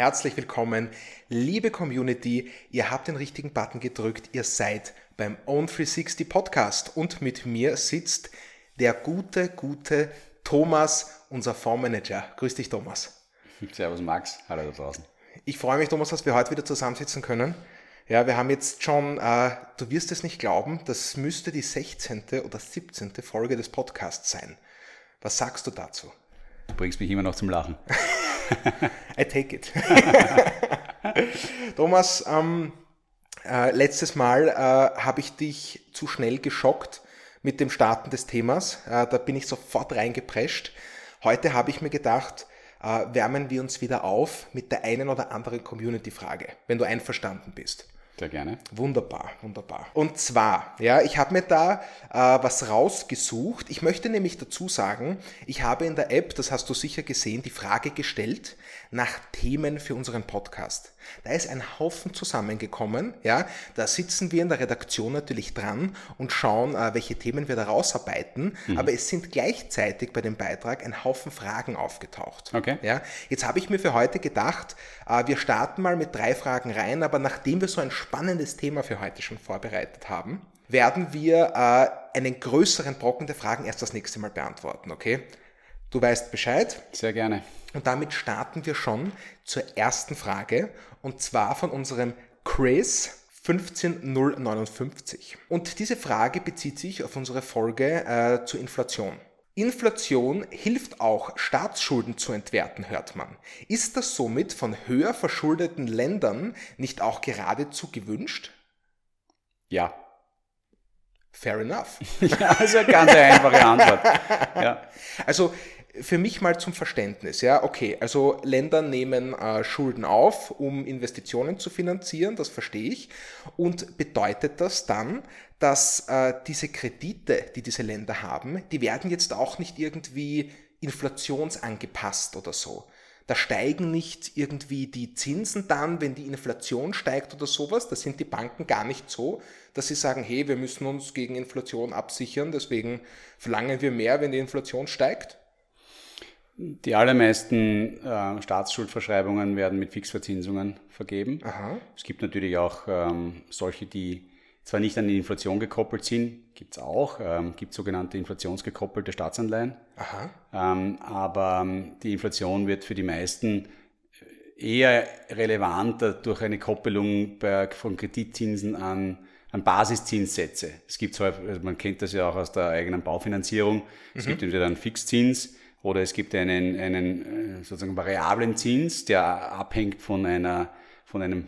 herzlich willkommen. Liebe Community, ihr habt den richtigen Button gedrückt, ihr seid beim Own360 Podcast und mit mir sitzt der gute, gute Thomas, unser Fondsmanager. Grüß dich, Thomas. Servus, Max. Hallo da draußen. Ich freue mich, Thomas, dass wir heute wieder zusammensitzen können. Ja, wir haben jetzt schon, äh, du wirst es nicht glauben, das müsste die 16. oder 17. Folge des Podcasts sein. Was sagst du dazu? Du bringst mich immer noch zum Lachen. I take it. Thomas, ähm, äh, letztes Mal äh, habe ich dich zu schnell geschockt mit dem Starten des Themas. Äh, da bin ich sofort reingeprescht. Heute habe ich mir gedacht, äh, wärmen wir uns wieder auf mit der einen oder anderen Community-Frage, wenn du einverstanden bist. Sehr gerne. Wunderbar, wunderbar. Und zwar, ja, ich habe mir da äh, was rausgesucht. Ich möchte nämlich dazu sagen, ich habe in der App, das hast du sicher gesehen, die Frage gestellt nach Themen für unseren Podcast. Da ist ein Haufen zusammengekommen, ja. Da sitzen wir in der Redaktion natürlich dran und schauen, äh, welche Themen wir da rausarbeiten. Mhm. Aber es sind gleichzeitig bei dem Beitrag ein Haufen Fragen aufgetaucht. Okay. Ja. Jetzt habe ich mir für heute gedacht, äh, wir starten mal mit drei Fragen rein, aber nachdem wir so ein spannendes Thema für heute schon vorbereitet haben, werden wir äh, einen größeren Brocken der Fragen erst das nächste Mal beantworten, okay? Du weißt Bescheid. Sehr gerne. Und damit starten wir schon zur ersten Frage und zwar von unserem Chris 15059. Und diese Frage bezieht sich auf unsere Folge äh, zur Inflation. Inflation hilft auch, Staatsschulden zu entwerten, hört man. Ist das somit von höher verschuldeten Ländern nicht auch geradezu gewünscht? Ja. Fair enough. ja, also eine ganz einfache Antwort. Ja. Also für mich mal zum Verständnis, ja, okay, also Länder nehmen äh, Schulden auf, um Investitionen zu finanzieren, das verstehe ich. Und bedeutet das dann, dass äh, diese Kredite, die diese Länder haben, die werden jetzt auch nicht irgendwie inflationsangepasst oder so? Da steigen nicht irgendwie die Zinsen dann, wenn die Inflation steigt oder sowas. Da sind die Banken gar nicht so, dass sie sagen, hey, wir müssen uns gegen Inflation absichern, deswegen verlangen wir mehr, wenn die Inflation steigt. Die allermeisten äh, Staatsschuldverschreibungen werden mit Fixverzinsungen vergeben. Aha. Es gibt natürlich auch ähm, solche, die zwar nicht an die Inflation gekoppelt sind, gibt es auch, ähm, gibt sogenannte inflationsgekoppelte Staatsanleihen. Ähm, aber ähm, die Inflation wird für die meisten eher relevanter durch eine Koppelung bei, von Kreditzinsen an, an Basiszinssätze. Es gibt zwar, also man kennt das ja auch aus der eigenen Baufinanzierung, es mhm. gibt entweder einen Fixzins, oder es gibt einen, einen äh, sozusagen variablen Zins, der abhängt von, einer, von einem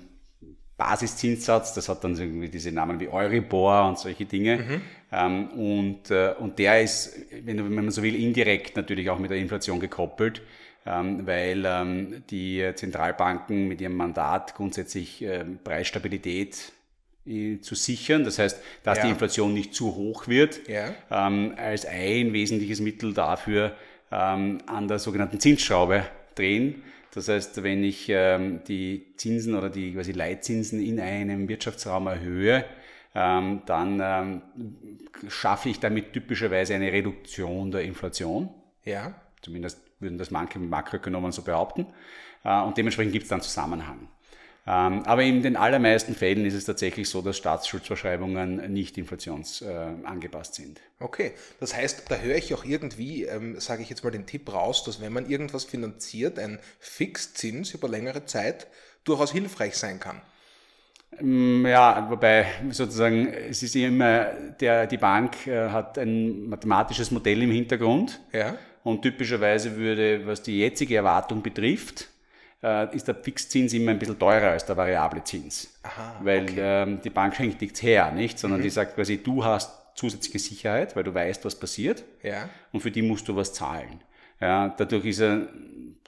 Basiszinssatz. Das hat dann irgendwie diese Namen wie Euribor und solche Dinge. Mhm. Ähm, und, äh, und der ist, wenn, wenn man so will, indirekt natürlich auch mit der Inflation gekoppelt. Ähm, weil ähm, die Zentralbanken mit ihrem Mandat grundsätzlich Preisstabilität äh, zu sichern, das heißt, dass ja. die Inflation nicht zu hoch wird, ja. als ein wesentliches Mittel dafür, ähm, an der sogenannten Zinsschraube drehen. Das heißt, wenn ich ähm, die Zinsen oder die quasi Leitzinsen in einem Wirtschaftsraum erhöhe, ähm, dann ähm, schaffe ich damit typischerweise eine Reduktion der Inflation. Ja. Zumindest würden das manche Makroökonomen so behaupten. Äh, und dementsprechend gibt es dann Zusammenhang. Ähm, aber in den allermeisten Fällen ist es tatsächlich so, dass Staatsschuldverschreibungen nicht inflationsangepasst sind. Okay, das heißt, da höre ich auch irgendwie, ähm, sage ich jetzt mal den Tipp raus, dass wenn man irgendwas finanziert, ein Fixzins über längere Zeit durchaus hilfreich sein kann. Mm, ja, wobei sozusagen es ist immer, der, die Bank äh, hat ein mathematisches Modell im Hintergrund. Ja. Und typischerweise würde, was die jetzige Erwartung betrifft, äh, ist der Fixzins immer ein bisschen teurer als der variable Zins. Aha, weil okay. ähm, die Bank schenkt nichts her, nicht? Sondern mhm. die sagt quasi, du hast zusätzliche Sicherheit, weil du weißt, was passiert. Ja. Und für die musst du was zahlen. Ja, dadurch ist er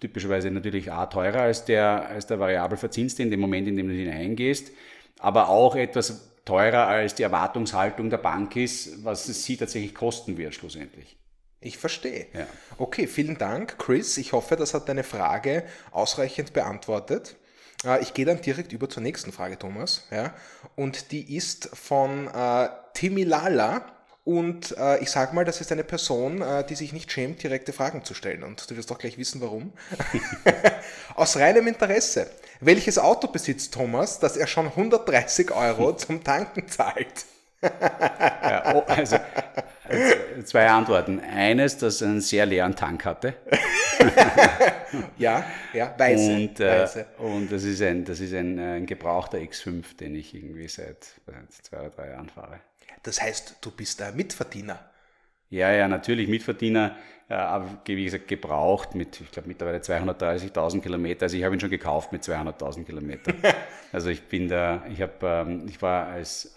typischerweise natürlich A teurer als der, als der variabel verzinste in dem Moment, in dem du hineingehst, aber auch etwas teurer als die Erwartungshaltung der Bank ist, was es sie tatsächlich kosten wird schlussendlich. Ich verstehe. Ja. Okay, vielen Dank, Chris. Ich hoffe, das hat deine Frage ausreichend beantwortet. Äh, ich gehe dann direkt über zur nächsten Frage, Thomas. Ja? Und die ist von äh, Timmy Lala. Und äh, ich sage mal, das ist eine Person, äh, die sich nicht schämt, direkte Fragen zu stellen. Und du wirst doch gleich wissen, warum. Aus reinem Interesse. Welches Auto besitzt Thomas, dass er schon 130 Euro zum Tanken zahlt? ja, oh, also, zwei Antworten. Eines, dass er einen sehr leeren Tank hatte. ja, ja, weiße. Und, äh, weiße. und das ist, ein, das ist ein, ein gebrauchter X5, den ich irgendwie seit, seit zwei oder drei Jahren fahre. Das heißt, du bist ein Mitverdiener. Ja, ja, natürlich Mitverdiener, äh, aber wie gesagt, gebraucht mit, ich glaube, mittlerweile 230.000 Kilometer. Also ich habe ihn schon gekauft mit 200.000 Kilometern. also ich bin da, ich habe, ähm, ich war als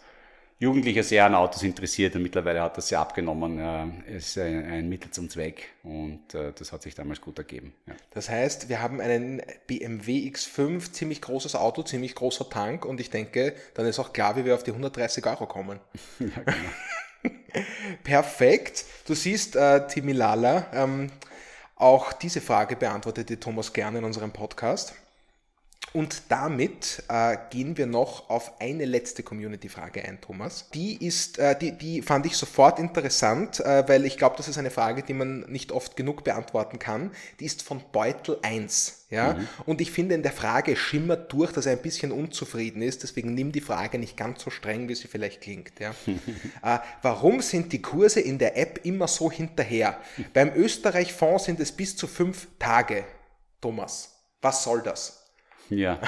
Jugendlicher sehr an Autos interessiert und mittlerweile hat das sehr abgenommen. Es ist ein, Mittel zum Zweck und äh, das hat sich damals gut ergeben. Ja. Das heißt, wir haben einen BMW X5, ziemlich großes Auto, ziemlich großer Tank und ich denke, dann ist auch klar, wie wir auf die 130 Euro kommen. ja, genau. Perfekt. Du siehst, äh, Timilala, ähm, auch diese Frage beantwortete Thomas gerne in unserem Podcast. Und damit äh, gehen wir noch auf eine letzte Community-Frage ein, Thomas. Die ist, äh, die, die fand ich sofort interessant, äh, weil ich glaube, das ist eine Frage, die man nicht oft genug beantworten kann. Die ist von Beutel 1. Ja? Mhm. Und ich finde, in der Frage schimmert durch, dass er ein bisschen unzufrieden ist. Deswegen nimm die Frage nicht ganz so streng, wie sie vielleicht klingt. Ja? äh, warum sind die Kurse in der App immer so hinterher? Beim Österreich-Fonds sind es bis zu fünf Tage. Thomas, was soll das? Ja.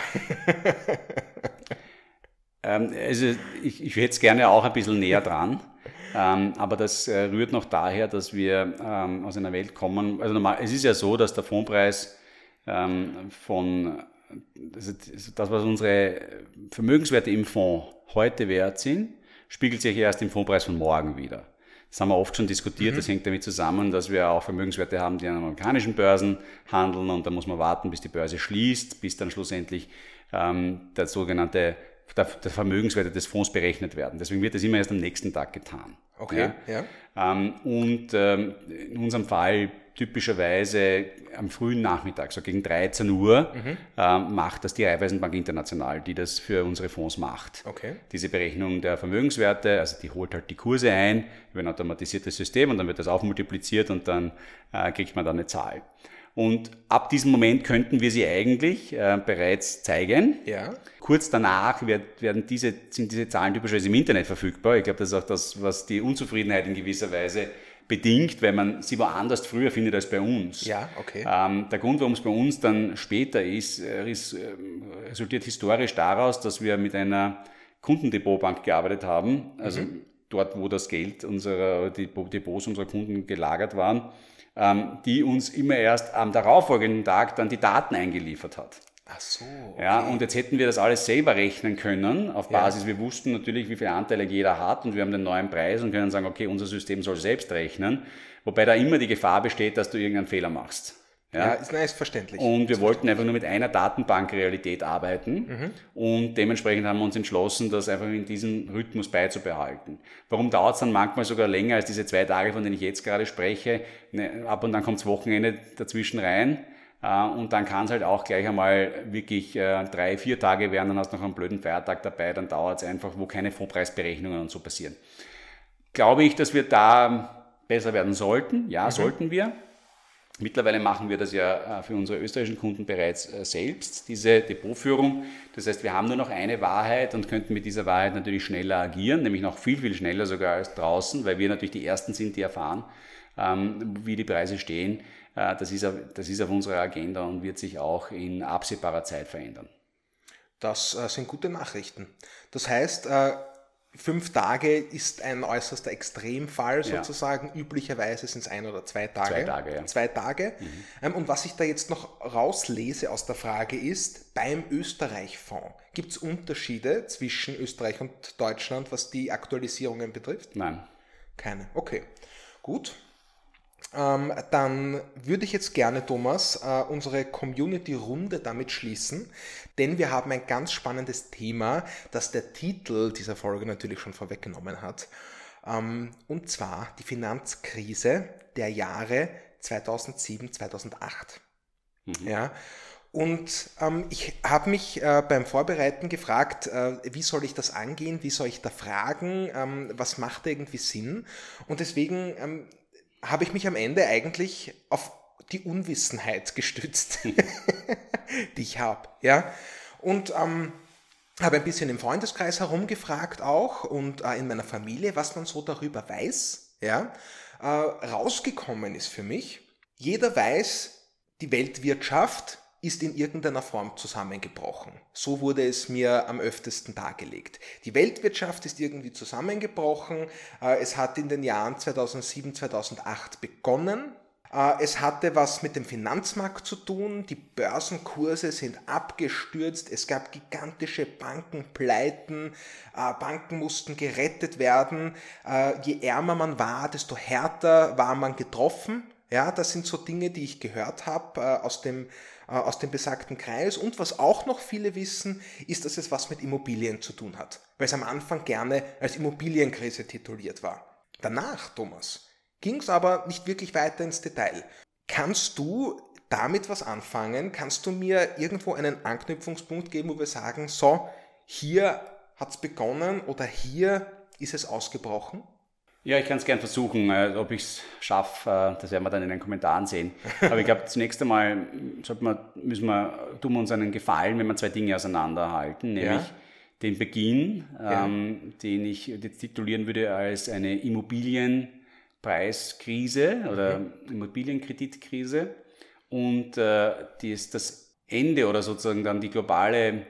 ähm, also ich, ich hätte es gerne auch ein bisschen näher dran. Ähm, aber das äh, rührt noch daher, dass wir ähm, aus einer Welt kommen. Also normal, es ist ja so, dass der Fondspreis ähm, von also das, was unsere Vermögenswerte im Fonds heute wert sind, spiegelt sich erst im Fondspreis von morgen wieder. Das haben wir oft schon diskutiert. Mhm. Das hängt damit zusammen, dass wir auch Vermögenswerte haben, die an amerikanischen Börsen handeln und da muss man warten, bis die Börse schließt, bis dann schlussendlich ähm, der sogenannte der, der Vermögenswerte des Fonds berechnet werden. Deswegen wird das immer erst am nächsten Tag getan. Okay, ja. ja. Ähm, und ähm, in unserem Fall typischerweise am frühen Nachmittag, so gegen 13 Uhr, mhm. ähm, macht das die Raiffeisenbank International, die das für unsere Fonds macht. Okay. Diese Berechnung der Vermögenswerte, also die holt halt die Kurse ein über ein automatisiertes System und dann wird das aufmultipliziert und dann äh, kriegt man da eine Zahl. Und ab diesem Moment könnten wir sie eigentlich äh, bereits zeigen. Ja. Kurz danach wird, werden diese, sind diese Zahlen typischerweise im Internet verfügbar. Ich glaube, das ist auch das, was die Unzufriedenheit in gewisser Weise bedingt, weil man sie woanders früher findet als bei uns. Ja, okay. Ähm, der Grund, warum es bei uns dann später ist, äh, ist äh, resultiert historisch daraus, dass wir mit einer Kundendepotbank gearbeitet haben, also mhm. dort, wo das Geld unserer, die Depots unserer Kunden gelagert waren, die uns immer erst am darauffolgenden Tag dann die Daten eingeliefert hat. Ach so. Okay. Ja, und jetzt hätten wir das alles selber rechnen können, auf Basis, ja. wir wussten natürlich, wie viele Anteile jeder hat und wir haben den neuen Preis und können sagen, okay, unser System soll selbst rechnen, wobei da immer die Gefahr besteht, dass du irgendeinen Fehler machst. Ja, ja ist, nein, ist verständlich. Und wir ist wollten einfach nur mit einer Datenbankrealität arbeiten mhm. und dementsprechend haben wir uns entschlossen, das einfach in diesem Rhythmus beizubehalten. Warum dauert es dann manchmal sogar länger als diese zwei Tage, von denen ich jetzt gerade spreche? Ne, ab und dann kommt das Wochenende dazwischen rein. Äh, und dann kann es halt auch gleich einmal wirklich äh, drei, vier Tage werden, dann hast du noch einen blöden Feiertag dabei, dann dauert es einfach, wo keine Fondspreisberechnungen und so passieren. Glaube ich, dass wir da besser werden sollten? Ja, mhm. sollten wir. Mittlerweile machen wir das ja äh, für unsere österreichischen Kunden bereits selbst, diese Depotführung. Das heißt, wir haben nur noch eine Wahrheit und könnten mit dieser Wahrheit natürlich schneller agieren, nämlich noch viel, viel schneller sogar als draußen, weil wir natürlich die Ersten sind, die erfahren, ähm, wie die Preise stehen. Äh, das ist, auf, unserer Agenda und wird sich auch in absehbarer Zeit verändern. Das äh, sind gute Nachrichten. Das heißt, äh, fünf Tage ist ein äußerster Extremfall sozusagen. Ja. Üblicherweise sind es ein oder zwei Tage. Zwei Tage, ja. Zwei Tage. Mhm. Ähm, und was ich da jetzt noch rauslese aus der Frage ist, beim Österreich-Fonds, gibt es Unterschiede zwischen Österreich und Deutschland, was die Aktualisierungen betrifft? Nein. Keine. Okay. Gut. Ähm, dann würde ich jetzt gerne, Thomas, äh, unsere Community-Runde damit schließen, denn wir haben ein ganz spannendes Thema, das der Titel dieser Folge natürlich schon vorweggenommen hat. Ähm, und zwar die Finanzkrise der Jahre 2007, 2008. Mhm. Ja, Und ähm, ich habe mich äh, beim Vorbereiten gefragt, äh, wie soll ich das angehen, wie soll ich da fragen, ähm, was macht irgendwie Sinn. Und deswegen ähm, habe ich mich am Ende eigentlich auf die Unwissenheit gestützt, die ich habe. Ja? Und ähm, habe ein bisschen im Freundeskreis herumgefragt auch und äh, in meiner Familie, was man so darüber weiß. Ja? Äh, rausgekommen ist für mich, jeder weiß, die Weltwirtschaft ist in irgendeiner Form zusammengebrochen. So wurde es mir am öftesten dargelegt. Die Weltwirtschaft ist irgendwie zusammengebrochen. Äh, es hat in den Jahren 2007, 2008 begonnen. Äh, es hatte was mit dem Finanzmarkt zu tun. Die Börsenkurse sind abgestürzt. Es gab gigantische Bankenpleiten. Äh, Banken mussten gerettet werden. Je ärmer man war, desto härter war man getroffen. Ja, das sind so Dinge, die ich gehört habe aus dem aus dem besagten Kreis. Und was auch noch viele wissen, ist, dass es was mit Immobilien zu tun hat, weil es am Anfang gerne als Immobilienkrise tituliert war. Danach, Thomas, ging es aber nicht wirklich weiter ins Detail. Kannst du damit was anfangen? Kannst du mir irgendwo einen Anknüpfungspunkt geben, wo wir sagen, so, hier hat es begonnen oder hier ist es ausgebrochen? Ja, ich kann es gern versuchen. Äh, ob ich es schaffe, äh, das werden wir dann in den Kommentaren sehen. Aber ich glaube, zunächst einmal man, müssen wir, tun wir uns einen Gefallen, wenn wir zwei Dinge auseinanderhalten, nämlich ja. den Beginn, ja. ähm, den ich jetzt titulieren würde als eine Immobilienpreiskrise oder mhm. Immobilienkreditkrise und äh, das, das Ende oder sozusagen dann die globale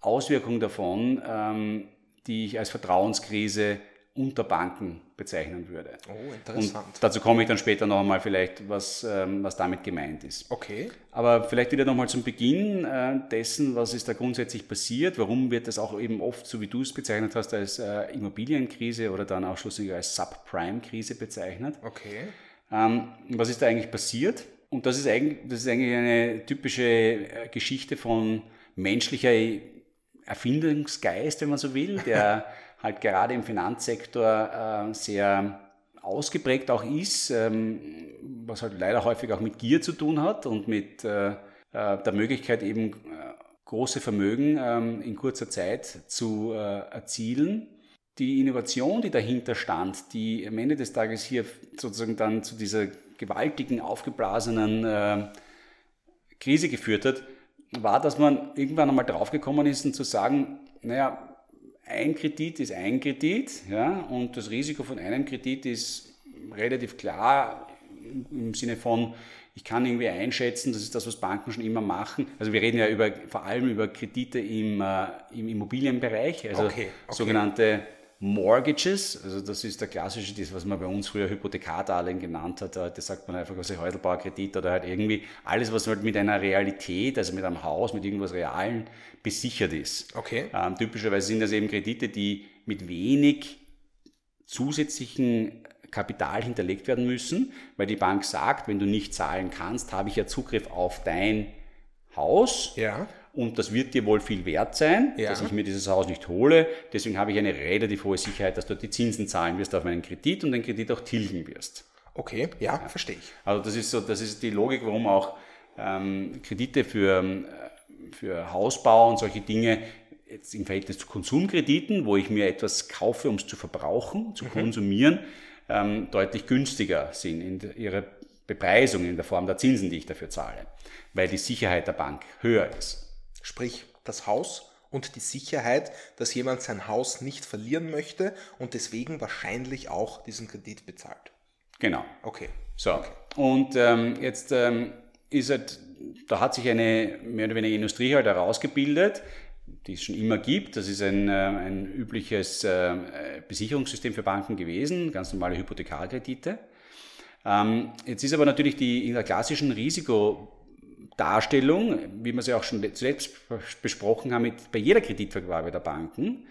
Auswirkung davon, ähm, die ich als Vertrauenskrise unter Banken bezeichnen würde. Oh, interessant. Und dazu komme ich dann später noch einmal vielleicht, was, ähm, was damit gemeint ist. Okay. Aber vielleicht wieder nochmal zum Beginn äh, dessen, was ist da grundsätzlich passiert, warum wird das auch eben oft, so wie du es bezeichnet hast, als äh, Immobilienkrise oder dann auch schlussendlich als Subprime-Krise bezeichnet. Okay. Ähm, was ist da eigentlich passiert? Und das ist eigentlich, das ist eigentlich eine typische äh, Geschichte von menschlicher Erfindungsgeist, wenn man so will, der halt gerade im Finanzsektor äh, sehr ausgeprägt auch ist, ähm, was halt leider häufig auch mit Gier zu tun hat und mit äh, äh der Möglichkeit eben äh, große Vermögen ähm, in kurzer Zeit zu äh, erzielen. Die Innovation, die dahinter stand, die am Ende des Tages hier sozusagen dann zu dieser gewaltigen, aufgeblasenen äh, Krise geführt hat, war, dass man irgendwann einmal draufgekommen ist und zu sagen, naja, ein Kredit ist ein Kredit ja, und das Risiko von einem Kredit ist relativ klar im Sinne von, ich kann irgendwie einschätzen, das ist das, was Banken schon immer machen. Also wir reden ja über, vor allem über Kredite im, äh, im Immobilienbereich, also okay, okay. sogenannte Mortgages, also das ist der klassische, das, was man bei uns früher Hypothekardarlehen genannt hat, das sagt man einfach, also Heudelbauer-Kredit oder halt irgendwie alles, was halt mit einer Realität, also mit einem Haus, mit irgendwas Realen besichert ist. Okay. Ähm, typischerweise sind das eben Kredite, die mit wenig zusätzlichen Kapital hinterlegt werden müssen, weil die Bank sagt, wenn du nicht zahlen kannst, habe ich ja Zugriff auf dein Haus. Ja. Und das wird dir wohl viel wert sein, ja. dass ich mir dieses Haus nicht hole. Deswegen habe ich eine relativ hohe Sicherheit, dass du die Zinsen zahlen wirst auf meinen Kredit und den Kredit auch tilgen wirst. Okay, ja, ja. verstehe ich. Also das ist so, das ist die Logik, warum auch ähm, Kredite für ähm, für Hausbau und solche Dinge jetzt im Verhältnis zu Konsumkrediten, wo ich mir etwas kaufe, um es zu verbrauchen, zu mhm. konsumieren, ähm, deutlich günstiger sind in ihrer Bepreisung in der Form der Zinsen, die ich dafür zahle, weil die Sicherheit der Bank höher ist. Sprich, das Haus und die Sicherheit, dass jemand sein Haus nicht verlieren möchte und deswegen wahrscheinlich auch diesen Kredit bezahlt. Genau. Okay. So. Okay. Und ähm, jetzt ähm, ist halt da hat sich eine mehr oder weniger Industrie halt herausgebildet, die es schon immer gibt. Das ist ein, äh, ein übliches äh, Besicherungssystem für Banken gewesen, ganz normale Hypothekarkredite. Ähm, jetzt ist aber natürlich die in der klassischen Risikodarstellung, wie wir sie auch schon zuletzt besprochen haben, mit, bei jeder Kreditvergabe der Banken,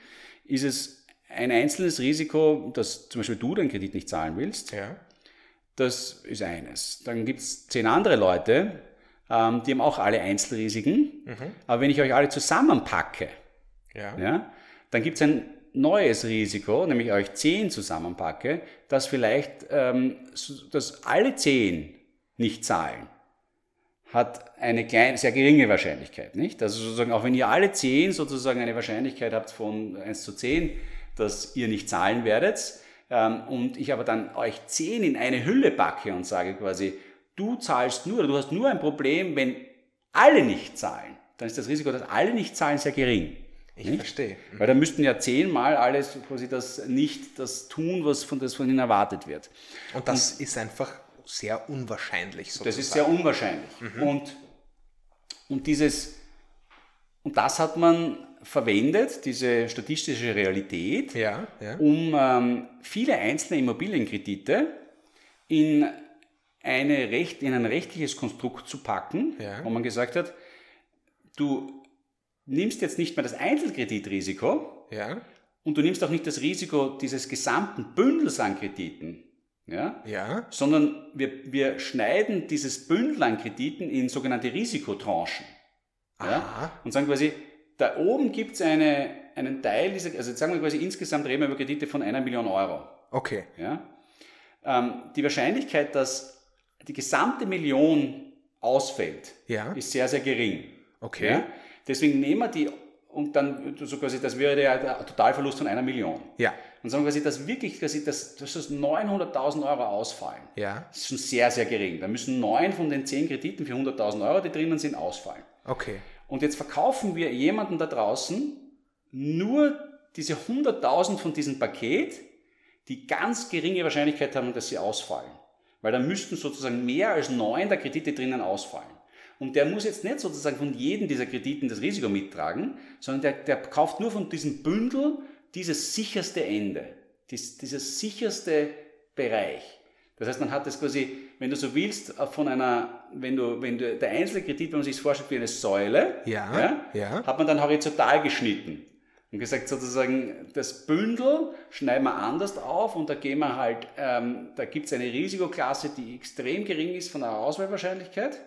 ist es ein einzelnes Risiko, dass zum Beispiel du den Kredit nicht zahlen willst. Ja. Das ist eines. Dann gibt es zehn andere Leute, ähm, die haben auch alle Einzelrisiken. Mhm. Aber wenn ich euch alle zusammenpacke, ja. Ja, dann gibt es ein neues Risiko, nämlich euch zehn zusammenpacke, dass vielleicht ähm, dass alle zehn nicht zahlen. Hat eine kleine, sehr geringe Wahrscheinlichkeit, nicht? Also sozusagen, auch wenn ihr alle 10 sozusagen eine Wahrscheinlichkeit habt von 1 zu 10, dass ihr nicht zahlen werdet, ähm, und ich aber dann euch 10 in eine Hülle packe und sage quasi, du zahlst nur, du hast nur ein Problem, wenn alle nicht zahlen, dann ist das Risiko, dass alle nicht zahlen, sehr gering. Ich nicht? verstehe. Weil da müssten ja zehnmal alles quasi das nicht das tun, was von, das von ihnen erwartet wird. Und das und, ist einfach sehr unwahrscheinlich sozusagen. Das ist sehr unwahrscheinlich. Mhm. Und, und dieses, und das hat man verwendet, diese statistische Realität, ja, ja. um ähm, viele einzelne Immobilienkredite in, eine Recht, in ein rechtliches Konstrukt zu packen, ja. wo man gesagt hat, du nimmst jetzt nicht mehr das Einzelkreditrisiko und du nimmst auch nicht das Risiko dieses gesamten Bündels an Krediten, ja? Ja. sondern wir, wir schneiden dieses Bündel an Krediten in sogenannte Risikotranchen. Ja? Und sagen quasi, da oben gibt es eine, einen Teil dieser, also sagen wir quasi insgesamt reden wir über Kredite von einer Million Euro. Okay. Ja? Ähm, die Wahrscheinlichkeit, dass die gesamte Million ausfällt, ja. ist sehr, sehr gering. Okay. Ja? Deswegen nehmen wir die und dann so quasi, das wäre der Totalverlust von einer Million. Ja. Und sagen quasi, dass wirklich quasi, dass, dass das 900.000 Euro ausfallen. Ja. Das ist schon sehr, sehr gering. Da müssen neun von den zehn Krediten für 100.000 Euro, die drinnen sind, ausfallen. Okay. Und jetzt verkaufen wir jemanden da draußen nur diese 100.000 von diesem Paket, die ganz geringe Wahrscheinlichkeit haben, dass sie ausfallen. Weil da müssten sozusagen mehr als neun der Kredite drinnen ausfallen. Und der muss jetzt nicht sozusagen von jedem dieser Krediten das Risiko mittragen, sondern der, der kauft nur von diesem Bündel dieses sicherste Ende, dies, dieses sicherste Bereich. Das heißt, man hat das quasi, wenn du so willst, von einer, wenn du, wenn du, der einzelne Kredit, wenn man sich das vorstellt wie eine Säule, ja, ja, ja. hat man dann horizontal geschnitten. Und gesagt, sozusagen, das Bündel schneiden wir anders auf und da gehen wir halt, ähm, da gibt es eine Risikoklasse, die extrem gering ist von der Auswahlwahrscheinlichkeit.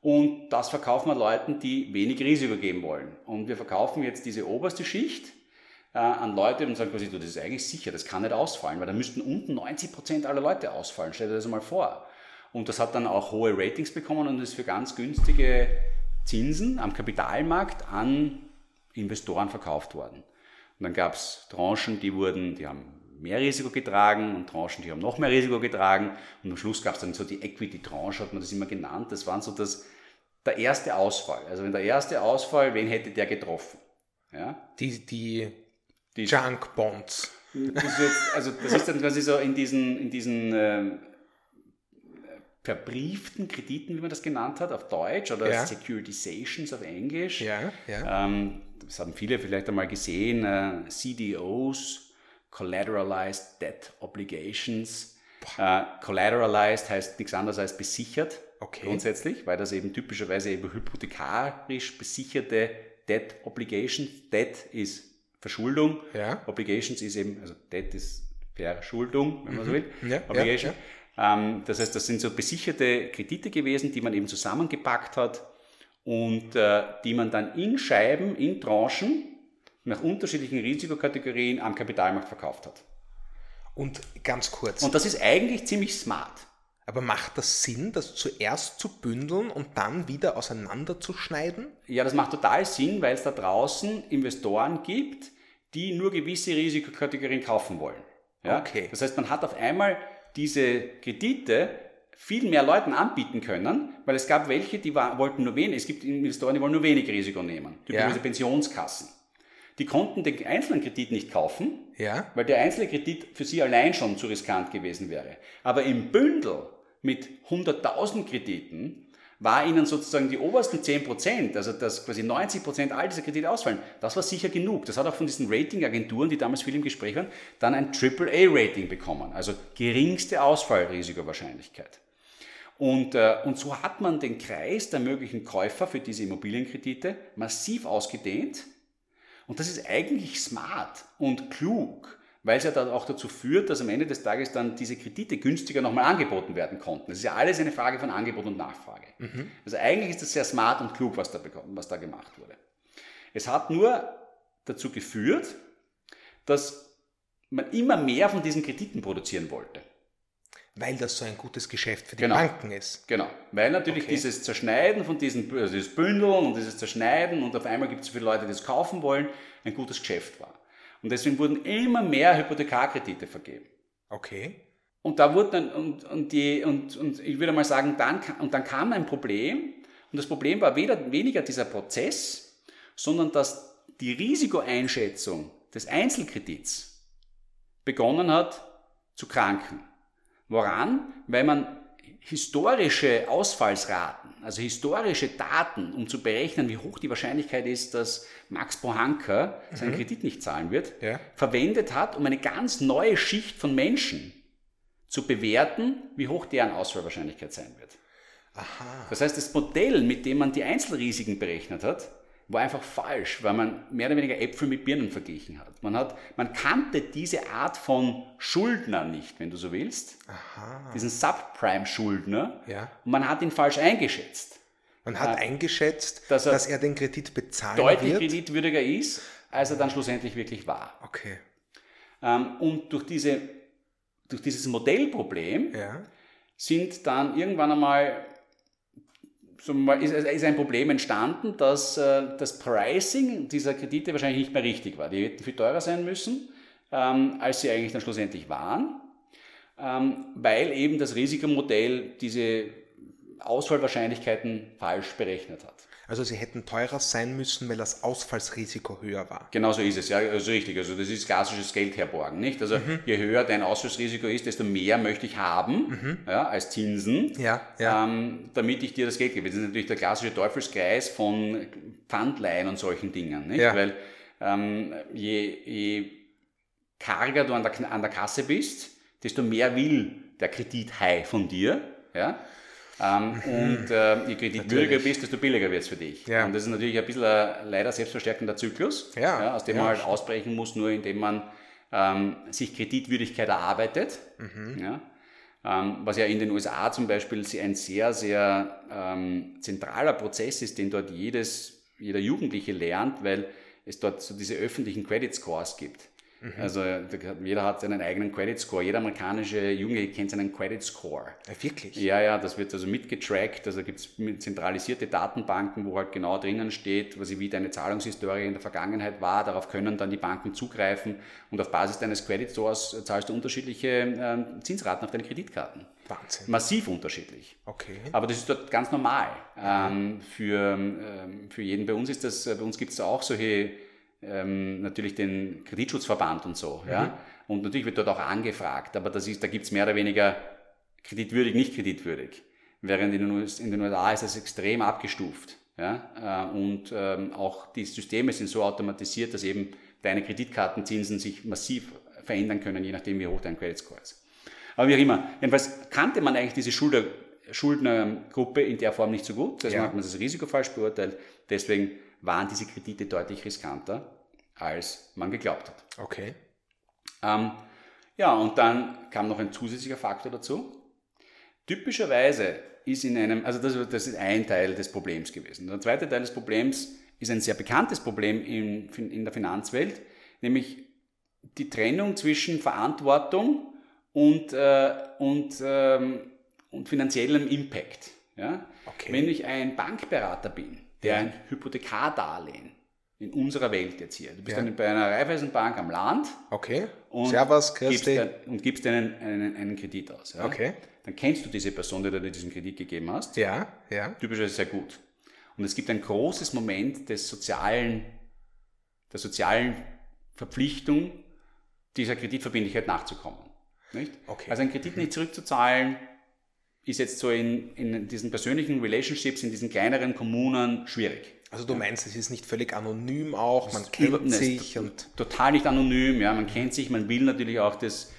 Und das verkaufen wir Leuten, die wenig Risiko geben wollen. Und wir verkaufen jetzt diese oberste Schicht äh, an Leute und sagen quasi, du, das ist eigentlich sicher, das kann nicht ausfallen, weil da müssten unten 90% aller Leute ausfallen. Stell dir das mal vor. Und das hat dann auch hohe Ratings bekommen und ist für ganz günstige Zinsen am Kapitalmarkt an Investoren verkauft worden. Und dann gab es Tranchen, die wurden, die haben mehr Risiko getragen und Tranchen, die haben noch mehr Risiko getragen. Und am Schluss gab es dann so die Equity-Tranche, hat man das immer genannt. Das waren so das, der erste Ausfall. Also wenn der erste Ausfall, wen hätte der getroffen? Ja? Die, die, die Junk Bonds. Das jetzt, also das ist dann quasi so in diesen, in diesen ähm, verbrieften Krediten, wie man das genannt hat, auf Deutsch oder ja. Securitizations auf Englisch. Ja, ja. Ähm, das haben viele vielleicht einmal gesehen, äh, CDOs, Collateralized Debt Obligations. Äh, collateralized heißt nichts anderes als besichert, okay. grundsätzlich, weil das eben typischerweise eben hypothekarisch besicherte Debt Obligations. Debt ist Verschuldung, ja. Obligations ist eben, also Debt ist Verschuldung, wenn man so mhm. will. Ja, Obligation. Ja, ähm, das heißt, das sind so besicherte Kredite gewesen, die man eben zusammengepackt hat und äh, die man dann in Scheiben, in Tranchen nach unterschiedlichen Risikokategorien am Kapitalmarkt verkauft hat. Und ganz kurz. Und das ist eigentlich ziemlich smart. Aber macht das Sinn, das zuerst zu bündeln und dann wieder auseinanderzuschneiden? Ja, das macht total Sinn, weil es da draußen Investoren gibt, die nur gewisse Risikokategorien kaufen wollen. Ja? Okay. Das heißt, man hat auf einmal diese Kredite viel mehr Leuten anbieten können, weil es gab welche, die wollten nur wenig, es gibt Investoren, die wollen nur wenig Risiko nehmen, typischerweise ja. Pensionskassen die konnten den einzelnen Kredit nicht kaufen, ja. weil der einzelne Kredit für sie allein schon zu riskant gewesen wäre. Aber im Bündel mit 100.000 Krediten war ihnen sozusagen die obersten 10%, also dass quasi 90% all dieser Kredite ausfallen, das war sicher genug. Das hat auch von diesen Ratingagenturen, die damals viel im Gespräch waren, dann ein AAA-Rating bekommen, also geringste Ausfallrisikowahrscheinlichkeit. Und, äh, und so hat man den Kreis der möglichen Käufer für diese Immobilienkredite massiv ausgedehnt und das ist eigentlich smart und klug, weil es ja dann auch dazu führt, dass am Ende des Tages dann diese Kredite günstiger nochmal angeboten werden konnten. Das ist ja alles eine Frage von Angebot und Nachfrage. Mhm. Also eigentlich ist das sehr smart und klug, was da, was da gemacht wurde. Es hat nur dazu geführt, dass man immer mehr von diesen Krediten produzieren wollte. Weil das so ein gutes Geschäft für die genau. Banken ist. Genau, weil natürlich okay. dieses Zerschneiden von diesen, also dieses Bündeln und dieses Zerschneiden und auf einmal gibt es so viele Leute, die das kaufen wollen, ein gutes Geschäft war. Und deswegen wurden immer mehr Hypothekarkredite vergeben. Okay. Und da wurde dann, und, und, die, und, und ich würde mal sagen, dann, und dann kam ein Problem, und das Problem war weder, weniger dieser Prozess, sondern dass die Risikoeinschätzung des Einzelkredits begonnen hat zu kranken. Woran? Weil man historische Ausfallsraten, also historische Daten, um zu berechnen, wie hoch die Wahrscheinlichkeit ist, dass Max Pohanka seinen mhm. Kredit nicht zahlen wird, ja. verwendet hat, um eine ganz neue Schicht von Menschen zu bewerten, wie hoch deren Ausfallwahrscheinlichkeit sein wird. Aha. Das heißt, das Modell, mit dem man die Einzelrisiken berechnet hat, war einfach falsch, weil man mehr oder weniger Äpfel mit Birnen verglichen hat. Man, hat, man kannte diese Art von Schuldner nicht, wenn du so willst. Aha. Diesen Subprime-Schuldner. Ja. Und man hat ihn falsch eingeschätzt. Man hat äh, eingeschätzt, dass er, dass er, den Kredit bezahlen deutlich wird. kreditwürdiger ist, als er dann schlussendlich wirklich war. Okay. Ähm, und durch, diese, durch dieses Modellproblem ja. sind dann irgendwann einmal ist ein Problem entstanden, dass äh, das Pricing dieser Kredite wahrscheinlich nicht mehr richtig war. Die hätten viel teurer sein müssen, ähm, als sie eigentlich dann schlussendlich waren, ähm, weil eben das Risikomodell diese Ausfallwahrscheinlichkeiten falsch berechnet hat. Also sie hätten teurer sein müssen, weil das Ausfallsrisiko höher war. Genau so ist es, ja, also richtig. Also das ist klassisches Geld herborgen, nicht? Also mhm. je höher dein Ausfallsrisiko ist, desto mehr möchte ich haben, mhm. ja, als Zinsen, ja, ja. Ähm, damit ich dir das Geld gebe. Das ist natürlich der klassische Teufelskreis von Pfandleihen und solchen Dingen, nicht? Ja. Weil ähm, je, je karger du an der, an der Kasse bist, desto mehr will der Kredithai von dir, ja? Ähm. Und äh, je kreditwürdiger bist, desto billiger wird es für dich. Ja. Und das ist natürlich ein bisschen ein leider selbstverstärkender Zyklus, ja. Ja, aus dem man halt ausbrechen muss, nur indem man ähm, sich Kreditwürdigkeit erarbeitet. Mhm. Ja. Ähm, was ja in den USA zum Beispiel ein sehr, sehr ähm, zentraler Prozess ist, den dort jedes, jeder Jugendliche lernt, weil es dort so diese öffentlichen Credit Scores gibt. Mhm. Also jeder hat seinen eigenen Credit Score. Jeder amerikanische Jugendliche kennt seinen Credit Score. Ja, wirklich? Ja, ja, das wird also mitgetrackt. Also gibt es zentralisierte Datenbanken, wo halt genau drinnen steht, was wie deine Zahlungshistorie in der Vergangenheit war. Darauf können dann die Banken zugreifen und auf Basis deines Credit Scores zahlst du unterschiedliche äh, Zinsraten auf deine Kreditkarten. Wahnsinn. Massiv unterschiedlich. Okay. Aber das ist dort ganz normal. Ähm, für, ähm, für jeden bei uns ist das, bei uns gibt es auch solche ähm, natürlich den Kreditschutzverband und so. Mhm. Ja? Und natürlich wird dort auch angefragt, aber das ist, da gibt es mehr oder weniger kreditwürdig, nicht kreditwürdig. Während in den, USA, ist das extrem abgestuft. Ja? Äh, und ähm, auch die Systeme sind so automatisiert, dass eben deine Kreditkartenzinsen sich massiv verändern können, je nachdem, wie hoch dein Credit Score ist. Aber wie auch immer, jedenfalls kannte man eigentlich diese Schuldnergruppe in der Form nicht so gut. Deswegen ja. hat man das Risiko falsch beurteilt. Deswegen waren diese Kredite deutlich riskanter, als man geglaubt hat. Okay. Ähm, ja, und dann kam noch ein zusätzlicher Faktor dazu. Typischerweise ist in einem, also das, das ist ein Teil des Problems gewesen. Der zweite Teil des Problems ist ein sehr bekanntes Problem in, in der Finanzwelt, nämlich die Trennung zwischen Verantwortung und, äh, und, ähm, und finanziellem Impact. Ja? Okay. Wenn ich ein Bankberater bin, der ein Hypothekardarlehen in unserer Welt jetzt hier. Du bist Ja. dann bei einer Raiffeisenbank am Land Okay. und Servus, gibst, dann, und gibst einen, einen, einen Kredit aus. Ja? Okay. Dann kennst du diese Person, die dir diesen Kredit gegeben hast. Ja, ja. Typischerweise sehr gut. Und es gibt ein großes Moment des sozialen, der sozialen Verpflichtung, dieser Kreditverbindlichkeit nachzukommen. Nicht? Okay. Also einen Kredit nicht zurückzuzahlen, ist jetzt so in, in diesen persönlichen Relationships, in diesen kleineren Kommunen schwierig. Also du meinst, es ist nicht völlig anonym auch, man kennt sich und total nicht anonym, ja, man kennt sich, man will natürlich auch das,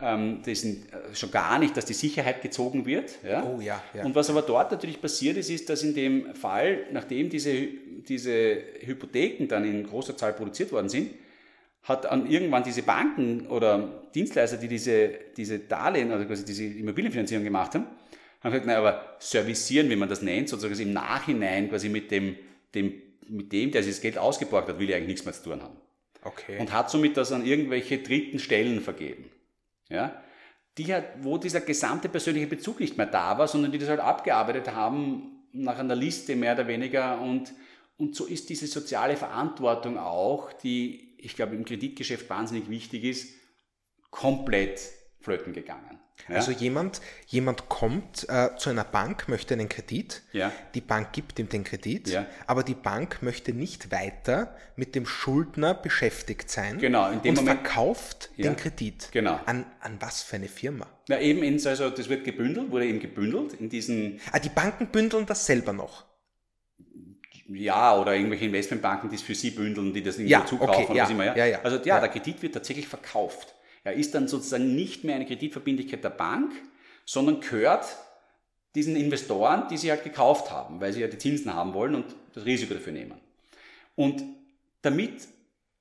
ähm, das äh, schon gar nicht, dass die Sicherheit gezogen wird. Ja. Oh ja, ja. Und was aber dort natürlich passiert ist, ist, dass in dem Fall, nachdem diese, diese Hypotheken dann in großer Zahl produziert worden sind, hat an irgendwann diese Banken oder Dienstleister, die diese, diese Darlehen, also quasi diese Immobilienfinanzierung gemacht haben, haben gesagt, naja, aber servicieren, wie man das nennt, sozusagen im Nachhinein quasi mit dem, dem, mit dem, der sich das Geld ausgeborgt hat, will ich eigentlich nichts mehr zu tun haben. okay. Und hat somit das an irgendwelche dritten Stellen vergeben. Ja? die halt, wo dieser gesamte persönliche Bezug nicht mehr da war, sondern die das halt abgearbeitet haben nach einer Liste mehr oder weniger und, und so ist diese soziale Verantwortung auch, die ich glaube im Kreditgeschäft wahnsinnig wichtig ist, komplett flöten gegangen. Ja? Also jemand, jemand kommt äh, zu einer Bank, möchte einen Kredit, ja. die Bank gibt ihm den Kredit, ja. aber die Bank möchte nicht weiter mit dem Schuldner beschäftigt sein genau, und Moment, verkauft den Kredit. Genau. An, an was für eine Firma? Na eben, ins, also das wird gebündelt, wurde eben gebündelt in diesen... Ah, die Banken bündeln das selber noch? Ja, oder irgendwelche Investmentbanken, die es für sie bündeln, die das irgendwie ja, zukaufen. Okay, ja, immer, ja? Also ja, der Kredit wird tatsächlich verkauft. Er ist dann sozusagen nicht mehr eine Kreditverbindlichkeit der Bank, sondern gehört diesen Investoren, die sie halt gekauft haben, weil sie ja die Zinsen haben wollen und das Risiko dafür nehmen. Und damit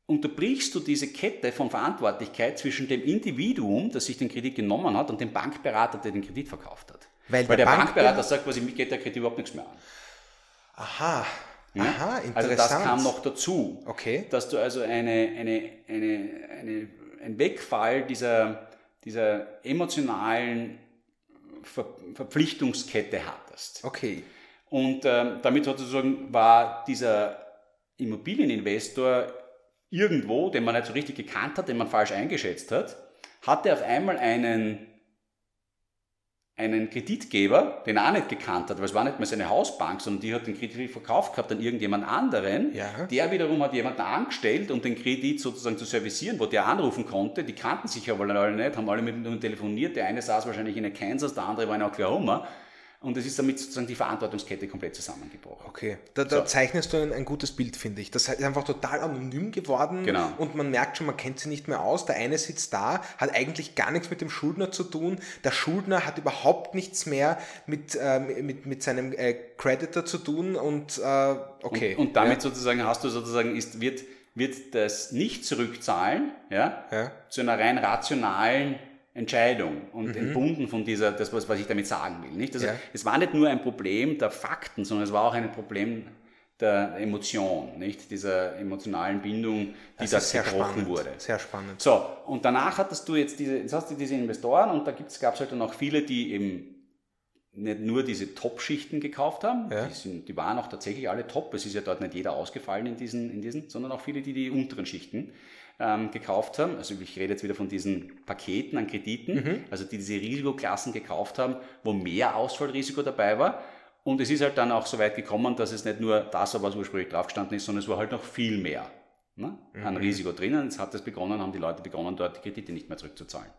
unterbrichst du diese Kette von Verantwortlichkeit zwischen dem Individuum, das sich den Kredit genommen hat, und dem Bankberater, der den Kredit verkauft hat. Weil, weil der, der Bankberater sagt quasi, mir geht der Kredit überhaupt nichts mehr an. Aha. Ja? Aha, interessant. Also das kam noch dazu. Okay. Dass du also eine, eine, eine, eine, ein Wegfall dieser, dieser emotionalen Ver Verpflichtungskette hattest. Okay. Und ähm, damit sozusagen war dieser Immobilieninvestor irgendwo, den man nicht so richtig gekannt hat, den man falsch eingeschätzt hat, hatte auf einmal einen, einen Kreditgeber, den er auch nicht gekannt hat, weil es war nicht mehr seine Hausbank, sondern die hat den Kredit verkauft gehabt an irgendjemand anderen. Ja. Der wiederum hat jemanden angestellt, um den Kredit sozusagen zu servicieren, wo der anrufen konnte. Die kannten sich aber alle nicht, haben alle mit ihm telefoniert. Der eine saß wahrscheinlich in Kansas, der andere war in Oklahoma. Und es ist damit sozusagen die Verantwortungskette komplett zusammengebrochen. Okay, da, da so. zeichnest du ein, ein, gutes Bild, finde ich. Das ist einfach total anonym geworden genau. und man merkt schon, man kennt sie nicht mehr aus. Der eine sitzt da, hat eigentlich gar nichts mit dem Schuldner zu tun. Der Schuldner hat überhaupt nichts mehr mit, äh, mit, mit seinem äh, Creditor zu tun und äh, okay. Und, und damit ja. sozusagen hast du sozusagen, ist, wird, wird das Nicht-Zurückzahlen ja, ja. zu einer rein rationalen Entscheidung und mhm. entbunden von dieser, das was, was ich damit sagen will. Nicht? Also, ja. Es war nicht nur ein Problem der Fakten, sondern es war auch ein Problem der Emotion, nicht? dieser emotionalen Bindung, die da gebrochen wurde. Sehr spannend. So, und danach hattest du jetzt diese, jetzt hast du diese Investoren und da gab es halt dann auch viele, die eben nicht nur diese Top-Schichten gekauft haben, ja. die, sind, die waren auch tatsächlich alle top, es ist ja dort nicht jeder ausgefallen in diesen, in diesen sondern auch viele, die die unteren Schichten ähm, gekauft haben. Also ich rede jetzt wieder von diesen Paketen an Krediten, Mhm. also die diese Risikoklassen gekauft haben, wo mehr Ausfallrisiko dabei war. Und es ist halt dann auch so weit gekommen, dass es nicht nur das war, was ursprünglich draufgestanden ist, sondern es war halt noch viel mehr ne, an Mhm. Risiko drinnen. Jetzt hat es begonnen, haben die Leute begonnen, dort die Kredite nicht mehr zurückzuzahlen.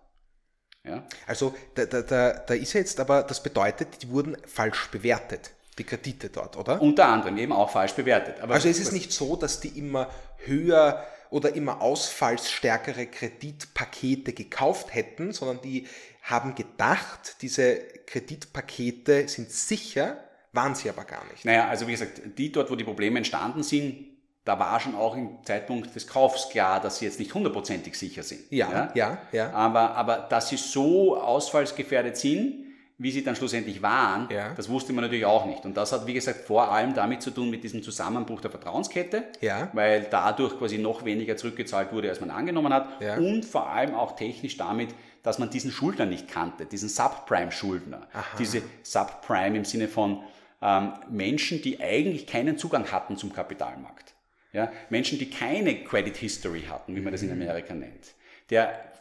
Ja? Also da, da, da, da ist ja jetzt aber, das bedeutet, die wurden falsch bewertet, die Kredite dort, oder? Unter anderem eben auch falsch bewertet. Aber also ist es nicht so, dass die immer höher oder immer ausfallsstärkere Kreditpakete gekauft hätten, sondern die haben gedacht, diese Kreditpakete sind sicher, waren sie aber gar nicht. Naja, also wie gesagt, die dort, wo die Probleme entstanden sind, da war schon auch im Zeitpunkt des Kaufs klar, dass sie jetzt nicht hundertprozentig sicher sind. Ja, ja, ja. ja. Aber, aber dass sie so ausfallsgefährdet sind, wie sie dann schlussendlich waren, ja. das wusste man natürlich auch nicht. Und das hat, wie gesagt, vor allem damit zu tun mit diesem Zusammenbruch der Vertrauenskette, ja. weil dadurch quasi noch weniger zurückgezahlt wurde, als man angenommen hat. Ja. Und vor allem auch technisch damit, dass man diesen Schuldner nicht kannte, diesen Subprime-Schuldner. Diese Subprime im Sinne von ähm, Menschen, die eigentlich keinen Zugang hatten zum Kapitalmarkt. Ja? Menschen, die keine Credit History hatten, wie man das in Amerika nennt. Der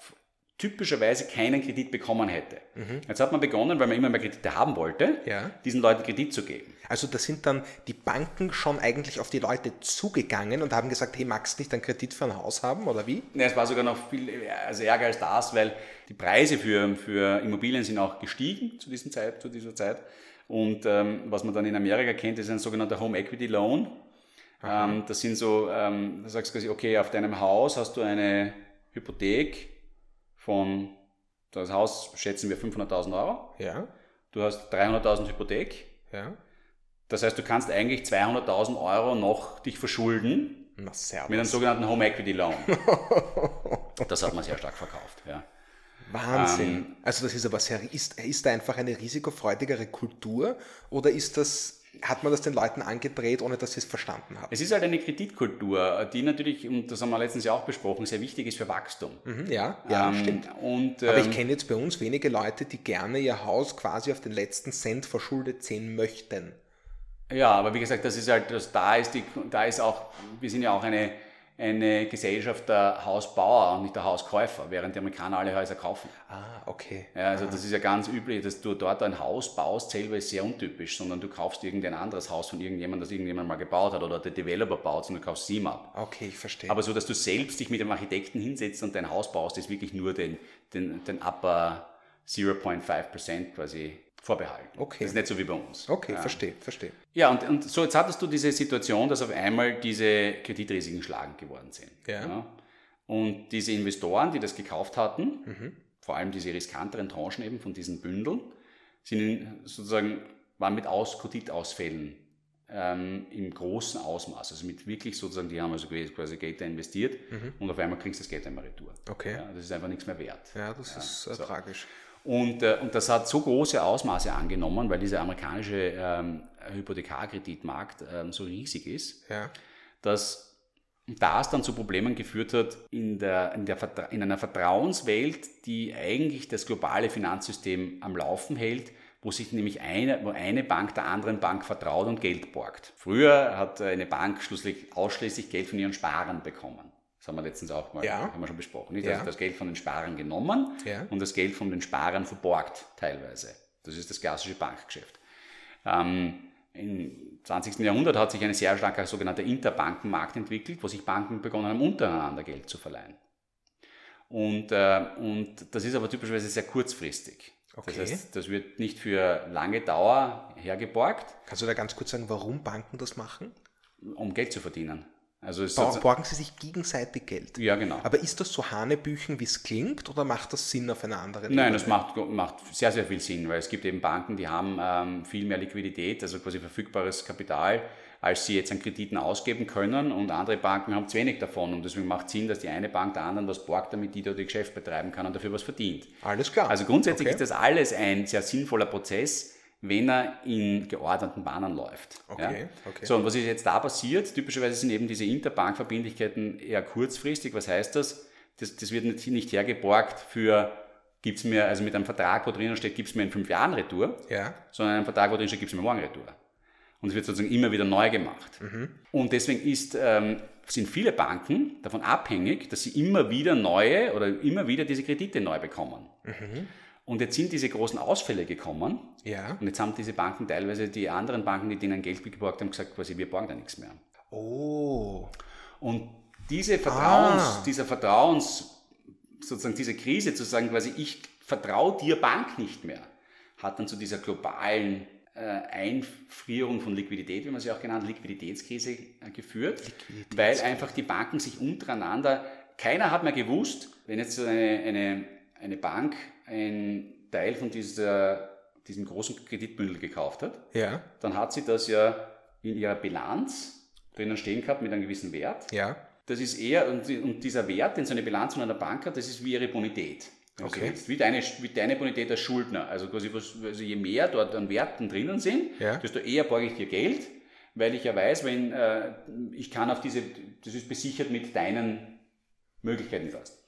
typischerweise keinen Kredit bekommen hätte. Mhm. Jetzt hat man begonnen, weil man immer mehr Kredite haben wollte, Ja. diesen Leuten Kredit zu geben. Also da sind dann die Banken schon eigentlich auf die Leute zugegangen und haben gesagt, hey, magst du nicht einen Kredit für ein Haus haben oder wie? Ja, es war sogar noch viel also ärger als das, weil die Preise für, für Immobilien sind auch gestiegen zu, diesem Zeit, zu dieser Zeit. Und ähm, was man dann in Amerika kennt, ist ein sogenannter Home Equity Loan. Ähm, das sind so, ähm, du sagst quasi, okay, auf deinem Haus hast du eine Hypothek von, das Haus schätzen wir 500.000 Euro. Ja, Du hast 300.000 Hypothek. ja. Das heißt, du kannst eigentlich 200.000 Euro noch dich verschulden Na, mit einem sogenannten Home Equity Loan. Das hat man sehr stark verkauft. Ja. Wahnsinn. Ähm, also das ist aber sehr, ist, ist da einfach eine risikofreudigere Kultur oder ist das hat man das den Leuten angedreht, ohne dass sie es verstanden haben. Es ist halt eine Kreditkultur, die natürlich, und das haben wir letztens ja auch besprochen, sehr wichtig ist für Wachstum. Mhm, ja, ja, ähm, stimmt. Und, ähm, Aber ich ähm, kenne jetzt bei uns wenige Leute, die gerne ihr Haus quasi auf den letzten Cent verschuldet sehen möchten. Ja, aber wie gesagt, das ist halt, das, da ist die, da ist auch, wir sind ja auch eine eine Gesellschaft der Hausbauer und nicht der Hauskäufer, während die Amerikaner alle Häuser kaufen. Ah, okay. Ja, also ah. das ist ja ganz üblich, dass du dort ein Haus baust, selber ist sehr untypisch, sondern du kaufst irgendein anderes Haus von irgendjemandem, das irgendjemand mal gebaut hat oder der Developer baut, sondern du kaufst sie ab. Okay, ich verstehe. Aber so, dass du selbst dich mit dem Architekten hinsetzt und dein Haus baust, ist wirklich nur den, den, den upper 0.5% quasi vorbehalten. Okay. Das ist nicht so wie bei uns. Okay, ja. verstehe, verstehe. Ja, und, und so jetzt hattest du diese Situation, dass auf einmal diese Kreditrisiken schlagend geworden sind. Ja. ja. Und diese Investoren, die das gekauft hatten, mhm. vor allem diese riskanteren Tranchen eben von diesen Bündeln, sind sozusagen, waren mit Aus Kreditausfällen ähm, im großen Ausmaß, also mit wirklich sozusagen, die haben also quasi Geld da investiert mhm. und auf einmal kriegst du das Geld einmal retour. Okay. Ja, das ist einfach nichts mehr wert. Ja, das ist äh, so. tragisch. Und, äh, und das hat so große Ausmaße angenommen, weil dieser amerikanische ähm, Hypothekarkreditmarkt ähm, so riesig ist, ja. dass das dann zu Problemen geführt hat in, der, in, der in einer Vertrauenswelt, die eigentlich das globale Finanzsystem am Laufen hält, wo sich nämlich eine, wo eine Bank der anderen Bank vertraut und Geld borgt. Früher hat eine Bank schlusslich ausschließlich Geld von ihren Sparern bekommen. Das haben wir letztens auch mal ja. haben wir schon besprochen. Nicht? Ja. Also das Geld von den Sparern genommen ja. und das Geld von den Sparern verborgt teilweise. Das ist das klassische Bankgeschäft. Ähm, Im 20. Jahrhundert hat sich ein sehr starker sogenannter Interbankenmarkt entwickelt, wo sich Banken begonnen haben, untereinander Geld zu verleihen. Und, äh, und das ist aber typischerweise sehr kurzfristig. Okay. Das heißt, das wird nicht für lange Dauer hergeborgt. Kannst du da ganz kurz sagen, warum Banken das machen? Um Geld zu verdienen. Also borgen sie sich gegenseitig Geld. Ja, genau. Aber ist das so Hanebüchen, wie es klingt, oder macht das Sinn auf einer anderen Nein, das macht, macht sehr, sehr viel Sinn, weil es gibt eben Banken, die haben ähm, viel mehr Liquidität, also quasi verfügbares Kapital, als sie jetzt an Krediten ausgeben können und andere Banken haben zu wenig davon und deswegen macht es Sinn, dass die eine Bank der anderen was borgt, damit die dort ihr Geschäft betreiben kann und dafür was verdient. Alles klar. Also grundsätzlich okay. ist das alles ein sehr sinnvoller Prozess, wenn er in geordneten Bahnen läuft. Okay, ja? okay. So, und was ist jetzt da passiert? Typischerweise sind eben diese Interbankverbindlichkeiten eher kurzfristig. Was heißt das? Das, das wird nicht, nicht hergeborgt für, gibt es mir, also mit einem Vertrag, wo drinnen steht, gibt es mir in fünf Jahren Retour, ja. sondern einem Vertrag, wo drinnen steht, gibt es mir morgen Retour. Und es wird sozusagen immer wieder neu gemacht. Mhm. Und deswegen ist, ähm, sind viele Banken davon abhängig, dass sie immer wieder neue oder immer wieder diese Kredite neu bekommen. Mhm. Und jetzt sind diese großen Ausfälle gekommen. Ja. Und jetzt haben diese Banken teilweise, die anderen Banken, die denen Geld geborgt haben, gesagt, quasi, wir borgen da nichts mehr. Oh. Und diese Vertrauens, ah. dieser Vertrauens, sozusagen diese Krise zu sagen, quasi, ich vertraue dir Bank nicht mehr, hat dann zu dieser globalen äh, Einfrierung von Liquidität, wie man sie auch genannt, Liquiditätskrise äh, geführt, Liquiditätskrise. weil einfach die Banken sich untereinander, keiner hat mehr gewusst, wenn jetzt eine, eine, eine Bank ein Teil von dieser, diesem großen Kreditbündel gekauft hat, ja. dann hat sie das ja in ihrer Bilanz drinnen stehen gehabt mit einem gewissen Wert. Ja. Das ist eher, und, und dieser Wert, den so eine Bilanz von einer Bank hat, das ist wie ihre Bonität. Okay. wie, deine, wie deine Bonität als Schuldner. Also quasi, also je mehr dort an Werten drinnen sind, ja. desto eher borge ich dir Geld, weil ich ja weiß, wenn äh, ich kann auf diese, das ist besichert mit deinen Möglichkeiten, hast.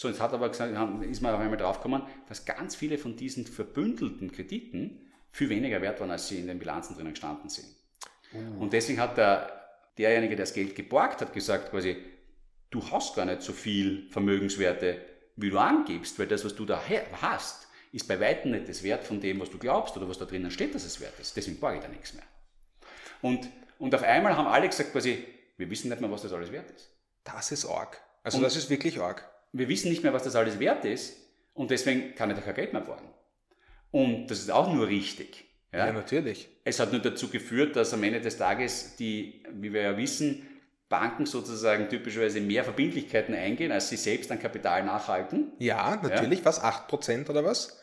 So, jetzt hat aber gesagt, ist man auf einmal draufgekommen, dass ganz viele von diesen verbündelten Krediten viel weniger wert waren, als sie in den Bilanzen drinnen gestanden sind. Uh. Und deswegen hat der, derjenige, der das Geld geborgt hat, gesagt quasi, du hast gar nicht so viel Vermögenswerte, wie du angibst, weil das, was du da hast, ist bei weitem nicht das Wert von dem, was du glaubst oder was da drinnen steht, dass es wert ist. Deswegen borge ich da nichts mehr. Und, und auf einmal haben alle gesagt quasi, wir wissen nicht mehr, was das alles wert ist. Das ist arg. Also und das ist wirklich arg wir wissen nicht mehr, was das alles wert ist und deswegen kann ich da kein Geld mehr borgen. Und das ist auch nur richtig. Ja? ja, natürlich. Es hat nur dazu geführt, dass am Ende des Tages die, wie wir ja wissen, Banken sozusagen typischerweise mehr Verbindlichkeiten eingehen, als sie selbst an Kapital nachhalten. Ja, natürlich. Ja. Was? 8% oder was?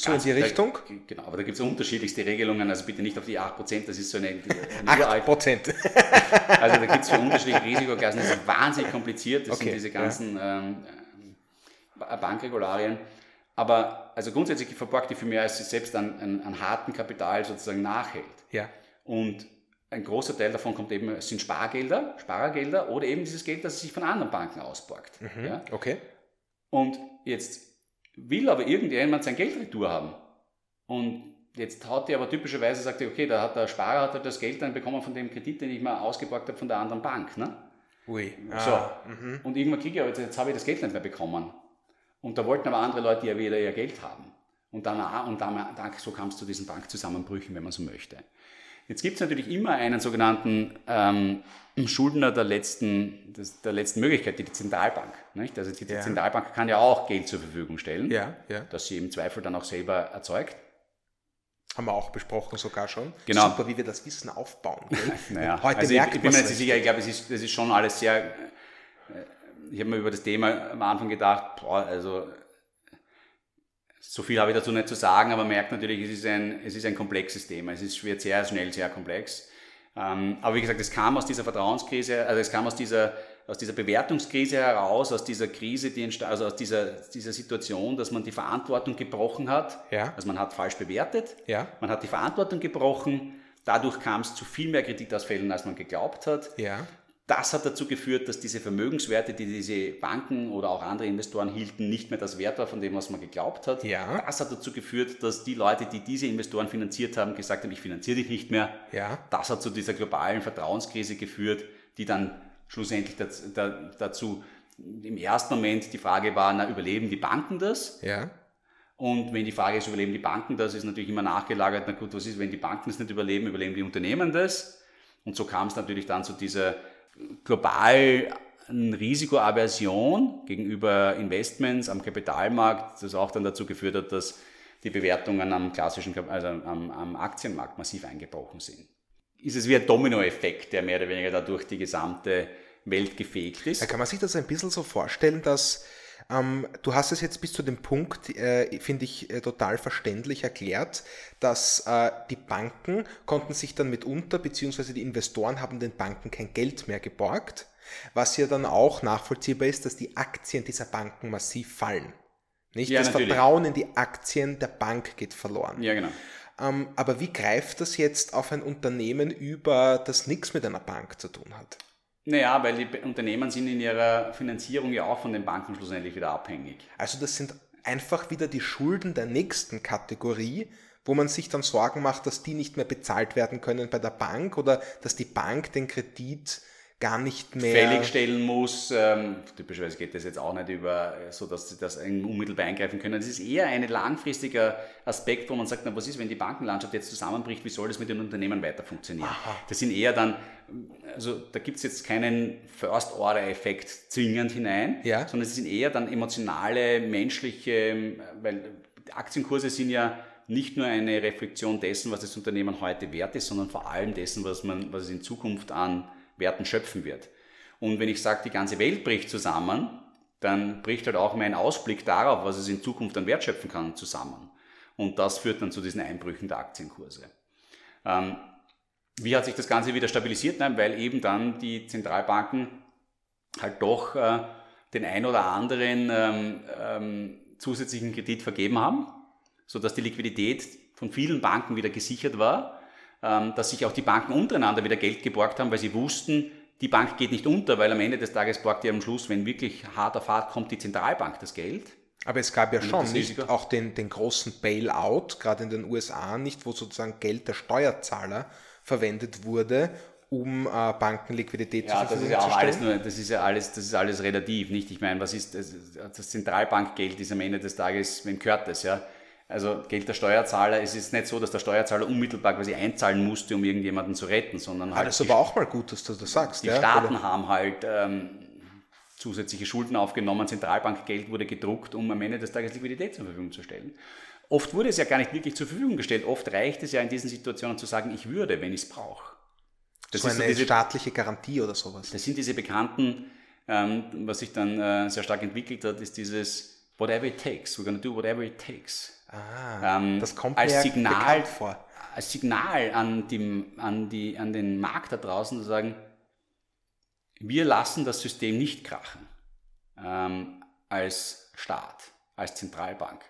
So in die Richtung? Da, genau, aber da gibt es unterschiedlichste Regelungen, also bitte nicht auf die 8%, das ist so eine... eine 8%. also da gibt es für unterschiedliche Risikoklassen, das ist wahnsinnig kompliziert, das okay, sind diese ganzen ja. ähm, Bankregularien. Aber also grundsätzlich verborgt die viel mehr, als sie selbst an, an, an hartem Kapital sozusagen nachhält. Ja. Und ein großer Teil davon kommt eben, sind Spargelder, Sparergelder oder eben dieses Geld, das sich von anderen Banken ausborgt. Mhm, ja? Okay. Und jetzt will aber irgendjemand sein Geld retour haben. Und jetzt hat die aber typischerweise, sagt er, okay, da hat der Sparer hat das Geld dann bekommen von dem Kredit, den ich mal ausgeborgt habe von der anderen Bank. Ne? Ui. So. Ah. Und irgendwann kriege ich, jetzt, jetzt habe ich das Geld nicht mehr bekommen. Und da wollten aber andere Leute ja wieder ihr Geld haben. Und dann, und dann, so kam es zu diesen Bankzusammenbrüchen, wenn man so möchte. Jetzt gibt es natürlich immer einen sogenannten ähm, Schuldner der letzten, des, der letzten Möglichkeit, die, die Zentralbank. Nicht? Also die, die ja. Zentralbank kann ja auch Geld zur Verfügung stellen, ja, ja. das sie im Zweifel dann auch selber erzeugt. Haben wir auch besprochen sogar schon. Genau. Super, wie wir das Wissen aufbauen. naja, Heute also ich, ich bin mir jetzt sicher, ich glaube, es ist, es ist schon alles sehr... Äh, ich habe mir über das Thema am Anfang gedacht, boah, also so viel habe ich dazu nicht zu sagen, aber man merkt natürlich, es ist ein, es ist ein komplexes Thema. Es ist, wird sehr schnell sehr komplex. Ähm, aber wie gesagt, es kam aus dieser Vertrauenskrise, also es kam aus dieser, aus dieser Bewertungskrise heraus, aus dieser Krise, die also aus dieser, dieser Situation, dass man die Verantwortung gebrochen hat. Ja. Also man hat falsch bewertet, ja. man hat die Verantwortung gebrochen, dadurch kam es zu viel mehr Kreditausfällen, als man geglaubt hat. Ja. Das hat dazu geführt, dass diese Vermögenswerte, die diese Banken oder auch andere Investoren hielten, nicht mehr das Wert war von dem, was man geglaubt hat. Ja. Das hat dazu geführt, dass die Leute, die diese Investoren finanziert haben, gesagt haben, ich finanziere dich nicht mehr. Ja. Das hat zu dieser globalen Vertrauenskrise geführt, die dann schlussendlich dazu im ersten Moment die Frage war, na, überleben die Banken das? Ja. Und wenn die Frage ist, überleben die Banken das, ist natürlich immer nachgelagert, na gut, was ist, wenn die Banken es nicht überleben, überleben die Unternehmen das? Und so kam es natürlich dann zu dieser global Risikoaversion gegenüber Investments am Kapitalmarkt, das auch dann dazu geführt hat, dass die Bewertungen am klassischen, also am, am Aktienmarkt massiv eingebrochen sind. Ist es wie ein Dominoeffekt, der mehr oder weniger dadurch die gesamte Welt gefegt ist? Da kann man sich das ein bisschen so vorstellen, dass ähm, du hast es jetzt bis zu dem Punkt, äh, finde ich, äh, total verständlich erklärt, dass äh, die Banken konnten sich dann mitunter, beziehungsweise die Investoren haben den Banken kein Geld mehr geborgt, was ja dann auch nachvollziehbar ist, dass die Aktien dieser Banken massiv fallen. Nicht? Ja, das natürlich. Vertrauen in die Aktien der Bank geht verloren. Ja, genau. Ähm, aber wie greift das jetzt auf ein Unternehmen über, das nichts mit einer Bank zu tun hat? Naja, weil die Unternehmen sind in ihrer Finanzierung ja auch von den Banken schlussendlich wieder abhängig. Also das sind einfach wieder die Schulden der nächsten Kategorie, wo man sich dann Sorgen macht, dass die nicht mehr bezahlt werden können bei der Bank oder dass die Bank den Kredit gar nicht mehr fälligstellen muss. Ähm, typischerweise geht das jetzt auch nicht über, so dass sie das unmittelbar eingreifen können. Das ist eher ein langfristiger Aspekt, wo man sagt, na, was ist, wenn die Bankenlandschaft jetzt zusammenbricht, wie soll das mit den Unternehmen weiter funktionieren? Aha. Das sind eher dann, also da gibt es jetzt keinen First-Order-Effekt zwingend hinein, ja. sondern es sind eher dann emotionale, menschliche, weil Aktienkurse sind ja nicht nur eine Reflexion dessen, was das Unternehmen heute wert ist, sondern vor allem dessen, was man, was es in Zukunft an Werten schöpfen wird. Und wenn ich sage, die ganze Welt bricht zusammen, dann bricht halt auch mein Ausblick darauf, was es in Zukunft an Wert schöpfen kann, zusammen. Und das führt dann zu diesen Einbrüchen der Aktienkurse. Ähm, wie hat sich das Ganze wieder stabilisiert? Nein, weil eben dann die Zentralbanken halt doch äh, den ein oder anderen ähm, ähm, zusätzlichen Kredit vergeben haben, sodass die Liquidität von vielen Banken wieder gesichert war ähm, dass sich auch die Banken untereinander wieder Geld geborgt haben, weil sie wussten, die Bank geht nicht unter, weil am Ende des Tages borgt ja am Schluss, wenn wirklich harter Fahrt kommt, die Zentralbank das Geld. Aber es gab ja schon nicht auch den, den großen Bailout, gerade in den USA nicht, wo sozusagen Geld der Steuerzahler verwendet wurde, um äh, Bankenliquidität ja, zur Verfügung zu stellen. Nur, das ist ja alles, das ist alles relativ, nicht? Ich meine, was ist das, das Zentralbankgeld ist am Ende des Tages, wem gehört das, ja? Also Geld der Steuerzahler, es ist nicht so, dass der Steuerzahler unmittelbar quasi einzahlen musste, um irgendjemanden zu retten, sondern halt. Das ist aber auch mal gut, dass du das sagst. Die ja, Staaten oder? haben halt ähm, zusätzliche Schulden aufgenommen, Zentralbankgeld wurde gedruckt, um am Ende des Tages Liquidität zur Verfügung zu stellen. Oft wurde es ja gar nicht wirklich zur Verfügung gestellt. Oft reicht es ja in diesen Situationen zu sagen, ich würde, wenn ich es brauche. Das so ist eine so diese, staatliche Garantie oder sowas. Das sind diese bekannten, ähm, was sich dann äh, sehr stark entwickelt hat, ist dieses whatever it takes. We're going to do whatever it takes. Ah, ähm, das kommt als Signal vor. Als Signal an, die, an, die, an den Markt da draußen zu sagen, wir lassen das System nicht krachen ähm, als Staat, als Zentralbank.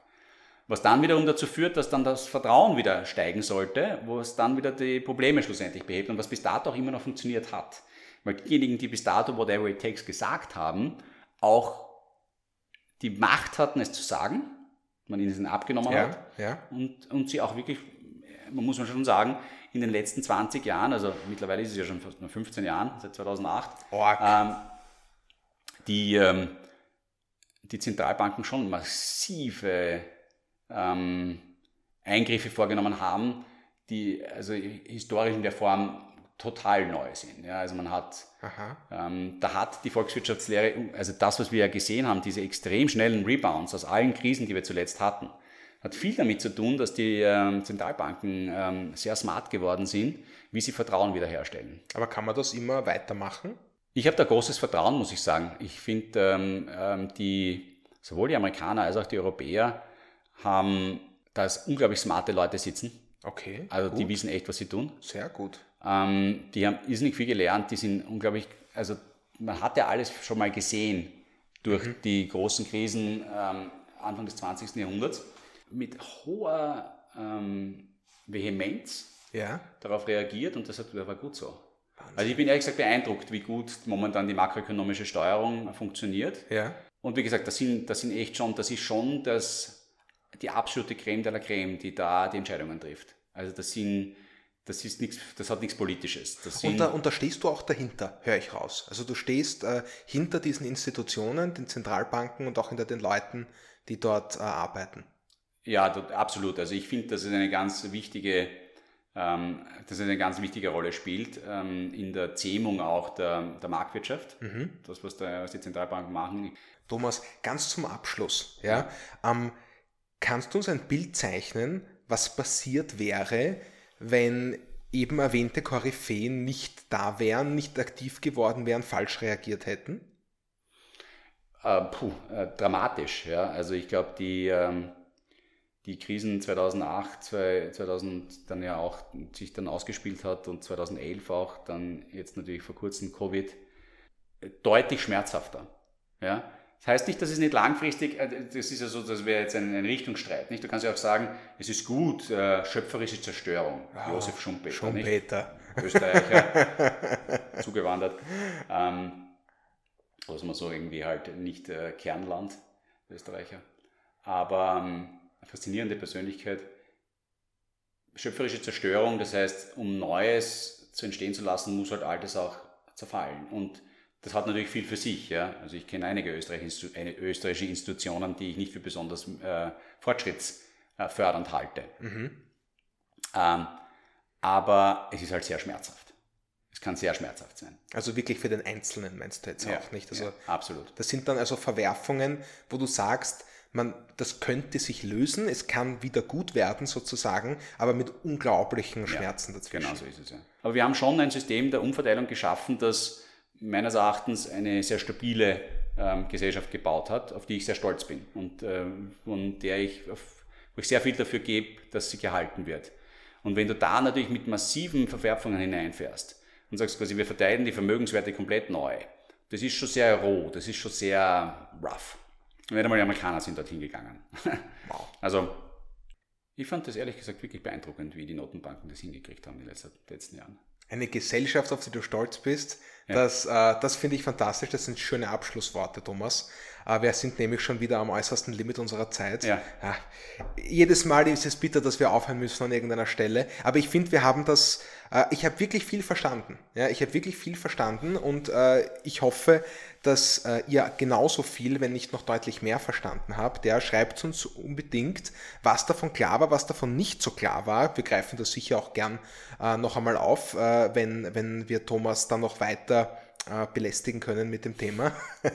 Was dann wiederum dazu führt, dass dann das Vertrauen wieder steigen sollte, wo es dann wieder die Probleme schlussendlich behebt und was bis dato auch immer noch funktioniert hat. Weil diejenigen, die bis dato whatever it takes gesagt haben, auch die Macht hatten, es zu sagen, man ihnen abgenommen ja, hat ja. Und, und sie auch wirklich, man muss man schon sagen, in den letzten 20 Jahren, also mittlerweile ist es ja schon fast 15 Jahren, seit 2008, ähm, die, ähm, die Zentralbanken schon massive ähm, Eingriffe vorgenommen haben, die also historisch in der Form total neu sind. Ja, also man hat, ähm, da hat die Volkswirtschaftslehre, also das, was wir ja gesehen haben, diese extrem schnellen Rebounds aus allen Krisen, die wir zuletzt hatten, hat viel damit zu tun, dass die ähm, Zentralbanken ähm, sehr smart geworden sind, wie sie Vertrauen wiederherstellen. Aber kann man das immer weitermachen? Ich habe da großes Vertrauen, muss ich sagen. Ich finde, ähm, ähm, die, sowohl die Amerikaner als auch die Europäer haben da unglaublich smarte Leute sitzen. Okay. Also gut. die wissen echt, was sie tun. Sehr gut. Ähm, die haben irrsinnig viel gelernt, die sind unglaublich, also man hat ja alles schon mal gesehen durch mhm. die großen Krisen ähm, Anfang des 20. Jahrhunderts. Mit hoher ähm, Vehemenz ja. darauf reagiert und das war gut so. Wahnsinn. Also ich bin ehrlich gesagt beeindruckt, wie gut momentan die makroökonomische Steuerung funktioniert. Ja. Und wie gesagt, das sind, das sind echt schon, das ist schon das, die absolute Creme de la Creme, die da die Entscheidungen trifft. Also das sind das ist nichts, das hat nichts Politisches. und, da, und da stehst du auch dahinter, höre ich raus. Also du stehst äh, hinter diesen Institutionen, den Zentralbanken und auch hinter den Leuten, die dort äh, arbeiten. Ja, absolut. Also ich finde, dass es eine ganz wichtige, ähm, dass es eine ganz wichtige Rolle spielt ähm, in der Zähmung auch der, der Marktwirtschaft. Mhm. Das, was, der, was die Zentralbanken machen. Thomas, ganz zum Abschluss, ja, ähm, kannst du uns ein Bild zeichnen, was passiert wäre, wenn eben erwähnte Koryphäen nicht da wären, nicht aktiv geworden wären, falsch reagiert hätten? Äh, puh, äh, dramatisch. Ja. Also ich glaube, die, ähm, die Krisen 2008, 2000 dann ja auch sich dann ausgespielt hat und 2011 auch, dann jetzt natürlich vor kurzem Covid, äh, deutlich schmerzhafter. Ja. Das heißt nicht, dass es nicht langfristig, äh, das ist ja so, das wäre jetzt ein, ein Richtungsstreit. Nicht? Du kannst ja auch sagen, es ist gut, äh, schöpferische Zerstörung. Oh, Josef Schumpeter. Schumpeter. Österreicher, zugewandert. Ähm, was man so irgendwie halt nicht äh, Kernland, Österreicher. Aber ähm, faszinierende Persönlichkeit. Schöpferische Zerstörung, das heißt, um Neues zu entstehen zu lassen, muss halt Altes auch zerfallen. Und das hat natürlich viel für sich. Ja? Also ich kenne einige österreichische Institutionen, die ich nicht für besonders äh, fortschrittsfördernd halte. Mhm. Ähm, aber es ist halt sehr schmerzhaft. Es kann sehr schmerzhaft sein. Also wirklich für den Einzelnen meinst du jetzt ja, auch nicht? Also ja, absolut. Das sind dann also Verwerfungen, wo du sagst, man, das könnte sich lösen, es kann wieder gut werden sozusagen, aber mit unglaublichen Schmerzen ja, dazwischen. Genau so ist es ja. Aber wir haben schon ein System der Umverteilung geschaffen, das meines Erachtens eine sehr stabile ähm, Gesellschaft gebaut hat, auf die ich sehr stolz bin und ähm, von der ich, auf, wo ich sehr viel dafür gebe, dass sie gehalten wird. Und wenn du da natürlich mit massiven Verwerfungen hineinfährst und sagst quasi, wir verteilen die Vermögenswerte komplett neu, das ist schon sehr roh, das ist schon sehr rough. Und nicht einmal die Amerikaner sind dorthin gegangen. Wow. Also, ich fand das ehrlich gesagt wirklich beeindruckend, wie die Notenbanken das hingekriegt haben in den letzten Jahren eine Gesellschaft, auf die du stolz bist. Ja. Das, äh, das finde ich fantastisch. Das sind schöne Abschlussworte, Thomas. Äh, wir sind nämlich schon wieder am äußersten Limit unserer Zeit. Ja. Ja. Jedes Mal ist es bitter, dass wir aufhören müssen an irgendeiner Stelle. Aber ich finde, wir haben das, äh, ich habe wirklich viel verstanden. Ja, ich habe wirklich viel verstanden und äh, ich hoffe, dass äh, ihr genauso viel, wenn nicht noch deutlich mehr verstanden habt. Ja, schreibt uns unbedingt, was davon klar war, was davon nicht so klar war. Wir greifen das sicher auch gern äh, noch einmal auf, äh, wenn, wenn wir Thomas dann noch weiter belästigen können mit dem Thema.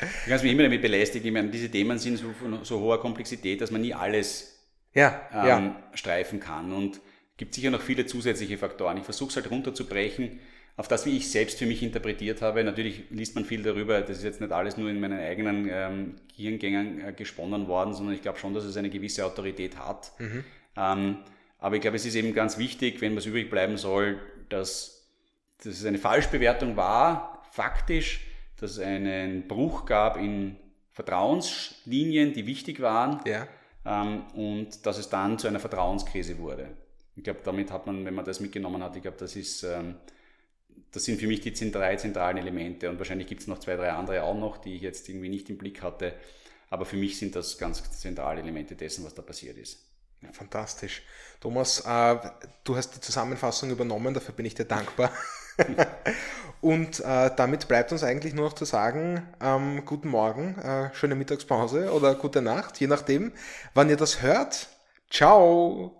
Du kannst mich immer damit belästigen. Ich meine, diese Themen sind so von so hoher Komplexität, dass man nie alles ja, ähm, ja. streifen kann. Und gibt sicher noch viele zusätzliche Faktoren. Ich versuche es halt runterzubrechen auf das, wie ich selbst für mich interpretiert habe. Natürlich liest man viel darüber, das ist jetzt nicht alles nur in meinen eigenen ähm, Gehirngängen äh, gesponnen worden, sondern ich glaube schon, dass es eine gewisse Autorität hat. Mhm. Ähm, aber ich glaube, es ist eben ganz wichtig, wenn was übrig bleiben soll, dass, dass es eine Falschbewertung war, faktisch, dass es einen Bruch gab in Vertrauenslinien, die wichtig waren. Ja. ähm, und dass es dann zu einer Vertrauenskrise wurde. Ich glaube, damit hat man, wenn man das mitgenommen hat, ich glaube, das ist, ähm, das sind für mich die drei zentralen Elemente und wahrscheinlich gibt es noch zwei, drei andere auch noch, die ich jetzt irgendwie nicht im Blick hatte. Aber für mich sind das ganz zentrale Elemente dessen, was da passiert ist. Ja. Fantastisch. Thomas, äh, du hast die Zusammenfassung übernommen, dafür bin ich dir dankbar. Und äh, damit bleibt uns eigentlich nur noch zu sagen, ähm, guten Morgen, äh, schöne Mittagspause oder gute Nacht, je nachdem, wann ihr das hört. Ciao.